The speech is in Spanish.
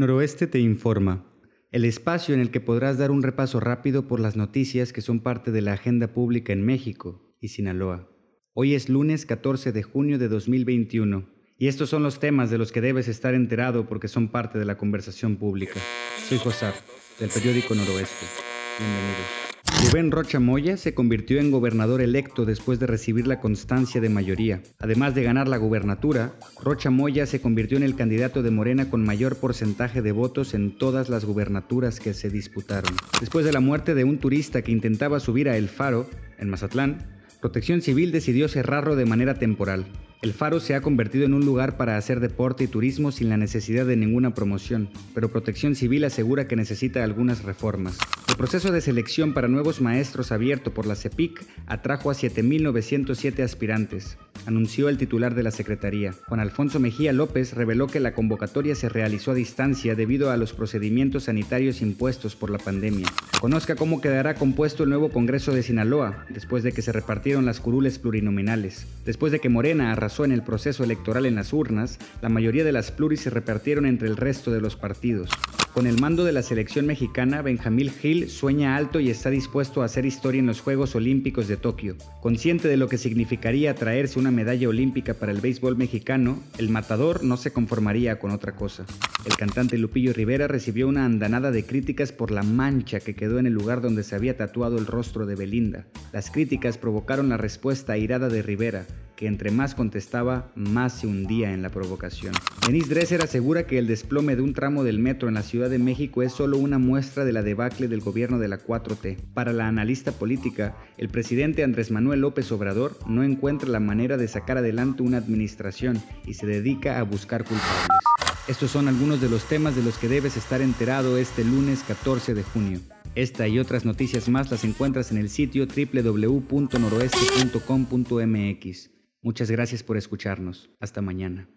Noroeste te informa, el espacio en el que podrás dar un repaso rápido por las noticias que son parte de la agenda pública en México y Sinaloa. Hoy es lunes 14 de junio de 2021 y estos son los temas de los que debes estar enterado porque son parte de la conversación pública. Soy Josar, del periódico Noroeste. Bienvenidos. Rubén Rocha Moya se convirtió en gobernador electo después de recibir la constancia de mayoría. Además de ganar la gubernatura, Rocha Moya se convirtió en el candidato de Morena con mayor porcentaje de votos en todas las gubernaturas que se disputaron. Después de la muerte de un turista que intentaba subir a El Faro, en Mazatlán, Protección Civil decidió cerrarlo de manera temporal. El faro se ha convertido en un lugar para hacer deporte y turismo sin la necesidad de ninguna promoción, pero Protección Civil asegura que necesita algunas reformas. El proceso de selección para nuevos maestros abierto por la CEPIC atrajo a 7.907 aspirantes, anunció el titular de la Secretaría. Juan Alfonso Mejía López reveló que la convocatoria se realizó a distancia debido a los procedimientos sanitarios impuestos por la pandemia. Conozca cómo quedará compuesto el nuevo Congreso de Sinaloa, después de que se repartieron las curules plurinominales. Después de que Morena arrasó en el proceso electoral en las urnas, la mayoría de las pluris se repartieron entre el resto de los partidos. Con el mando de la selección mexicana, Benjamín Gil sueña alto y está dispuesto a hacer historia en los Juegos Olímpicos de Tokio. Consciente de lo que significaría traerse una medalla olímpica para el béisbol mexicano, el matador no se conformaría con otra cosa. El cantante Lupillo Rivera recibió una andanada de críticas por la mancha que quedó en el lugar donde se había tatuado el rostro de Belinda. Las críticas provocaron la respuesta airada de Rivera, que entre más contestaba, más se hundía en la provocación. Denise Dresser asegura que el desplome de un tramo del metro en la Ciudad de México es solo una muestra de la debacle del gobierno de la 4T. Para la analista política, el presidente Andrés Manuel López Obrador no encuentra la manera de sacar adelante una administración y se dedica a buscar culpables. Estos son algunos de los temas de los que debes estar enterado este lunes 14 de junio. Esta y otras noticias más las encuentras en el sitio www.noroeste.com.mx. Muchas gracias por escucharnos. Hasta mañana.